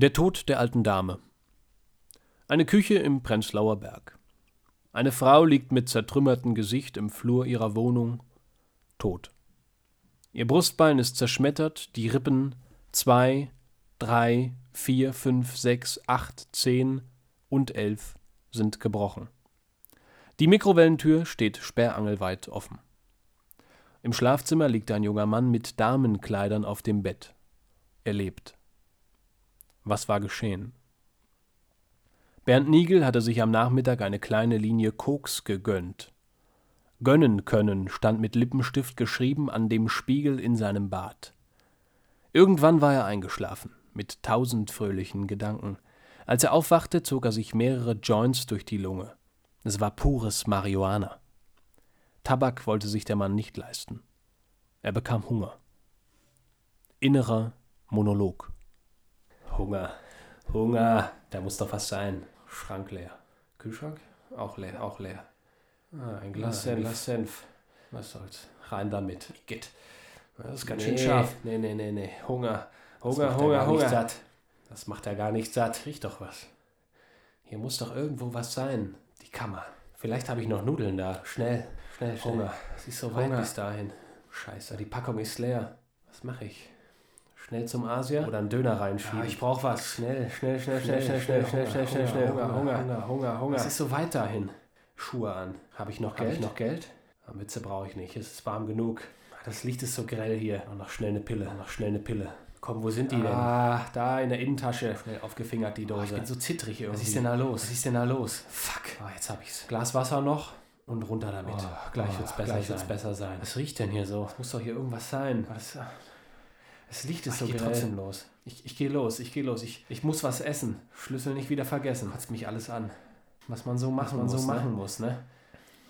Der Tod der alten Dame. Eine Küche im Prenzlauer Berg. Eine Frau liegt mit zertrümmertem Gesicht im Flur ihrer Wohnung, tot. Ihr Brustbein ist zerschmettert, die Rippen zwei, drei, vier, fünf, sechs, acht, zehn und elf sind gebrochen. Die Mikrowellentür steht sperrangelweit offen. Im Schlafzimmer liegt ein junger Mann mit Damenkleidern auf dem Bett. Er lebt. Was war geschehen? Bernd Niegel hatte sich am Nachmittag eine kleine Linie Koks gegönnt. Gönnen können stand mit Lippenstift geschrieben an dem Spiegel in seinem Bad. Irgendwann war er eingeschlafen, mit tausend fröhlichen Gedanken. Als er aufwachte, zog er sich mehrere Joints durch die Lunge. Es war pures Marihuana. Tabak wollte sich der Mann nicht leisten. Er bekam Hunger. Innerer Monolog. Hunger, Hunger, da muss doch was sein. Schrank leer. Kühlschrank? Auch leer, auch leer. Ah, ein Glas ja, Senf. Glas Senf. Was soll's? Rein damit. Geht. Das ist ganz nee, schön scharf. Nee, nee, nee, nee. Hunger. Hunger, Hunger, Hunger. Satt. Das macht er gar nicht satt. Riech doch was. Hier muss doch irgendwo was sein. Die Kammer. Vielleicht habe ich noch Nudeln da. Schnell, schnell, schnell. Hunger. Es ist so weit bis dahin. Scheiße, die Packung ist leer. Was mache ich? Schnell zum Asia oder einen Döner reinschieben. Ja, ich brauche was. Schnell, schnell, schnell, schnell, schnell, schnell, schnell, schnell, schnell, schnell. Hunger, Hunger, Hunger, Hunger, Hunger. Es ist so weit dahin. Schuhe an. Habe ich noch Geld? Habe ich noch Geld? Mütze brauche ich nicht. Es ist warm genug. Das Licht ist so grell hier. Und noch schnell eine Pille. Noch schnell eine Pille. Komm, wo sind die denn? Ah, da in der Innentasche. Schnell aufgefingert die Dose. Oh, ich bin so zittrig irgendwie. Was ist denn da los? Was ist denn da los? Fuck. Oh, jetzt hab ich's. Glas Wasser noch und runter damit. Oh, gleich wird's besser gleich. Wird's besser sein. Was riecht denn hier so? Es muss doch hier irgendwas sein. Was? Es Licht ist Ach, so ich trotzdem los. Ich, ich gehe los, ich gehe los. Ich, ich muss was essen. Schlüssel nicht wieder vergessen. Kotzt mich alles an. Was man so machen, was man muss, so ne? machen muss, ne?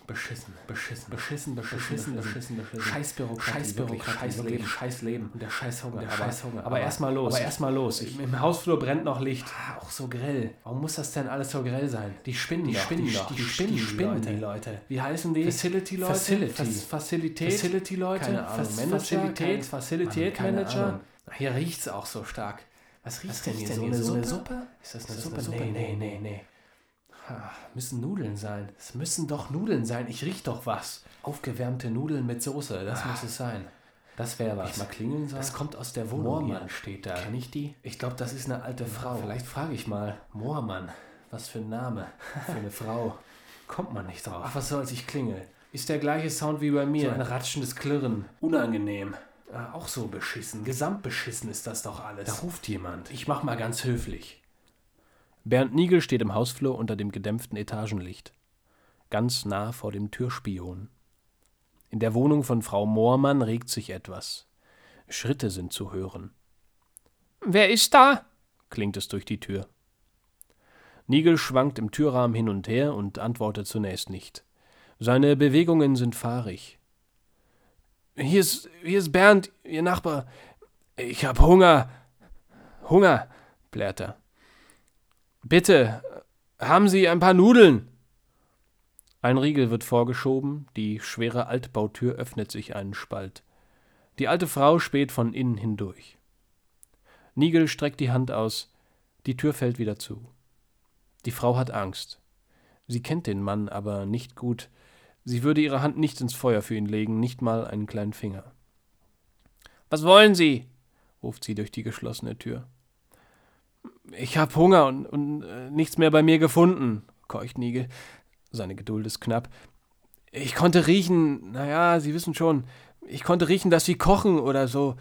Beschissen, beschissen, beschissen, beschissen, beschissen, beschissen. Scheiß Bürokratie, scheiß Bürokratie, scheiß Leben, scheiß Leben und der scheiß Hunger. Der scheiß Hunger. Aber, aber erstmal los. Aber erstmal los. Ich, Im Hausflur brennt noch Licht. Ah, auch so grell. Warum muss das denn alles so grell sein? Die spinnen die doch, spinnen die, doch, die, die spinnen, die spinnen die Leute. Wie heißen die? Facility Leute. Facility. Facilität. Facility Leute. Keine Ahnung. Facilität. Facilität Manager. Hier riecht's auch so stark. Was riecht denn hier? So eine, Suppe? Ist das eine Suppe? eine Suppe? Nee, nee, nee, nee. Ha, müssen Nudeln sein. Es müssen doch Nudeln sein. Ich riech doch was. Aufgewärmte Nudeln mit Soße, das ah, muss es sein. Das wäre was. Ich mal klingeln sagen. Das kommt aus der Wohnung. Moormann hier. steht da. Kenn ich die? Ich glaube, das ist eine alte Frau. Vielleicht frage ich mal. Moormann. Was für ein Name. Für eine Frau. Kommt man nicht drauf. Ach, was soll's, ich klingel. Ist der gleiche Sound wie bei mir. So ein ratschendes Klirren. Unangenehm. Ah, auch so beschissen. Gesamtbeschissen ist das doch alles. Da ruft jemand. Ich mach mal ganz höflich. Bernd Niegel steht im Hausflur unter dem gedämpften Etagenlicht. Ganz nah vor dem Türspion. In der Wohnung von Frau Moormann regt sich etwas. Schritte sind zu hören. Wer ist da? klingt es durch die Tür. Nigel schwankt im Türrahmen hin und her und antwortet zunächst nicht. Seine Bewegungen sind fahrig. Hier ist, hier ist Bernd, Ihr Nachbar. Ich hab Hunger. Hunger, blärt er. Bitte, haben Sie ein paar Nudeln? Ein Riegel wird vorgeschoben, die schwere Altbautür öffnet sich einen Spalt. Die alte Frau späht von innen hindurch. Nigel streckt die Hand aus, die Tür fällt wieder zu. Die Frau hat Angst. Sie kennt den Mann aber nicht gut. Sie würde ihre Hand nicht ins Feuer für ihn legen, nicht mal einen kleinen Finger. Was wollen Sie? ruft sie durch die geschlossene Tür. Ich hab Hunger und, und äh, nichts mehr bei mir gefunden, keucht Nigel. Seine Geduld ist knapp. Ich konnte riechen, naja, Sie wissen schon, ich konnte riechen, dass Sie kochen oder so.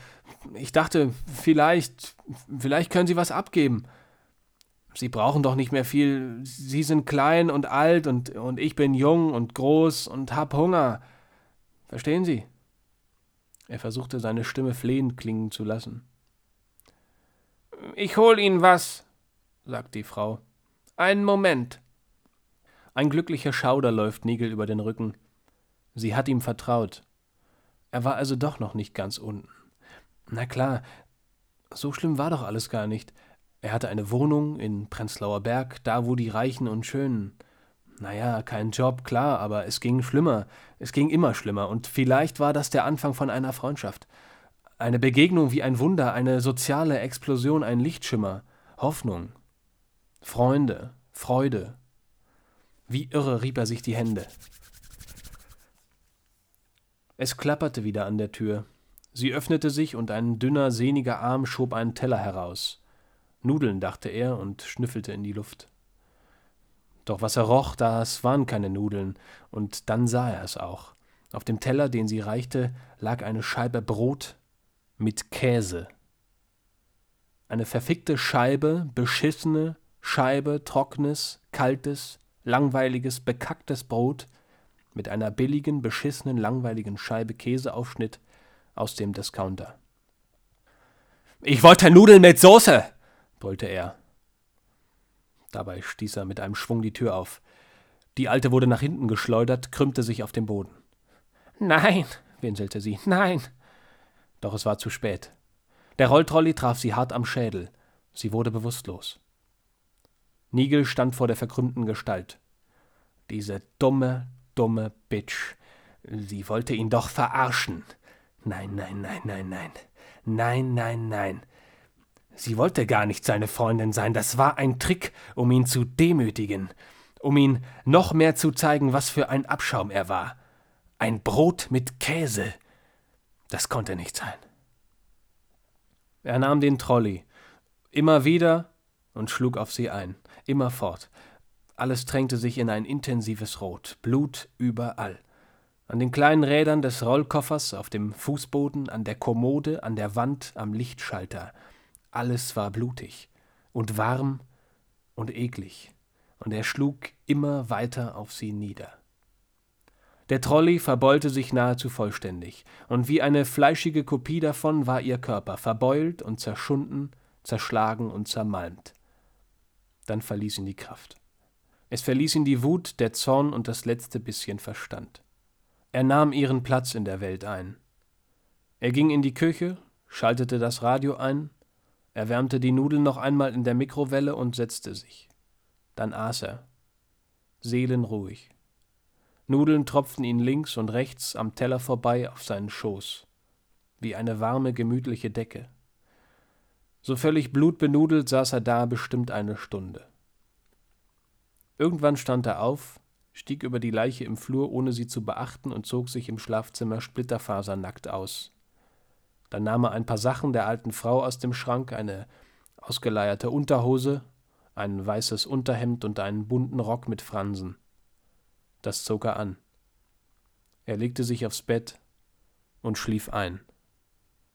Ich dachte, vielleicht, vielleicht können Sie was abgeben. Sie brauchen doch nicht mehr viel. Sie sind klein und alt und, und ich bin jung und groß und hab Hunger. Verstehen Sie? Er versuchte seine Stimme flehend klingen zu lassen. Ich hol Ihnen was, sagt die Frau. Einen Moment. Ein glücklicher Schauder läuft Nigel über den Rücken. Sie hat ihm vertraut. Er war also doch noch nicht ganz unten. Na klar, so schlimm war doch alles gar nicht. Er hatte eine Wohnung in Prenzlauer Berg, da wo die Reichen und Schönen. Naja, kein Job, klar, aber es ging schlimmer. Es ging immer schlimmer. Und vielleicht war das der Anfang von einer Freundschaft. Eine Begegnung wie ein Wunder, eine soziale Explosion, ein Lichtschimmer. Hoffnung, Freunde, Freude. Wie irre rieb er sich die Hände. Es klapperte wieder an der Tür. Sie öffnete sich und ein dünner, sehniger Arm schob einen Teller heraus. Nudeln, dachte er und schnüffelte in die Luft. Doch was er roch, das waren keine Nudeln, und dann sah er es auch. Auf dem Teller, den sie reichte, lag eine Scheibe Brot mit Käse. Eine verfickte Scheibe, beschissene Scheibe, trockenes, kaltes, langweiliges, bekacktes Brot mit einer billigen, beschissenen, langweiligen Scheibe Käseaufschnitt aus dem Discounter. Ich wollte Nudeln mit Soße, brüllte er. Dabei stieß er mit einem Schwung die Tür auf. Die Alte wurde nach hinten geschleudert, krümmte sich auf dem Boden. Nein, winselte sie, nein. Doch es war zu spät. Der Rolltrolli traf sie hart am Schädel. Sie wurde bewusstlos. Nigel stand vor der verkrümmten Gestalt. Diese dumme, dumme Bitch. Sie wollte ihn doch verarschen. Nein, nein, nein, nein, nein. Nein, nein, nein. Sie wollte gar nicht seine Freundin sein, das war ein Trick, um ihn zu demütigen, um ihn noch mehr zu zeigen, was für ein Abschaum er war. Ein Brot mit Käse. Das konnte nicht sein. Er nahm den Trolley, immer wieder und schlug auf sie ein, immerfort. Alles drängte sich in ein intensives Rot, Blut überall. An den kleinen Rädern des Rollkoffers, auf dem Fußboden, an der Kommode, an der Wand, am Lichtschalter. Alles war blutig und warm und eklig, und er schlug immer weiter auf sie nieder. Der Trolley verbeulte sich nahezu vollständig, und wie eine fleischige Kopie davon war ihr Körper, verbeult und zerschunden, zerschlagen und zermalmt. Dann verließ ihn die Kraft. Es verließ ihn die Wut, der Zorn und das letzte bisschen Verstand. Er nahm ihren Platz in der Welt ein. Er ging in die Küche, schaltete das Radio ein, erwärmte die Nudeln noch einmal in der Mikrowelle und setzte sich. Dann aß er. Seelenruhig. Nudeln tropften ihn links und rechts am Teller vorbei auf seinen Schoß, wie eine warme, gemütliche Decke. So völlig blutbenudelt saß er da bestimmt eine Stunde. Irgendwann stand er auf, stieg über die Leiche im Flur, ohne sie zu beachten, und zog sich im Schlafzimmer splitterfasernackt aus. Dann nahm er ein paar Sachen der alten Frau aus dem Schrank, eine ausgeleierte Unterhose, ein weißes Unterhemd und einen bunten Rock mit Fransen. Das zog er an. Er legte sich aufs Bett und schlief ein.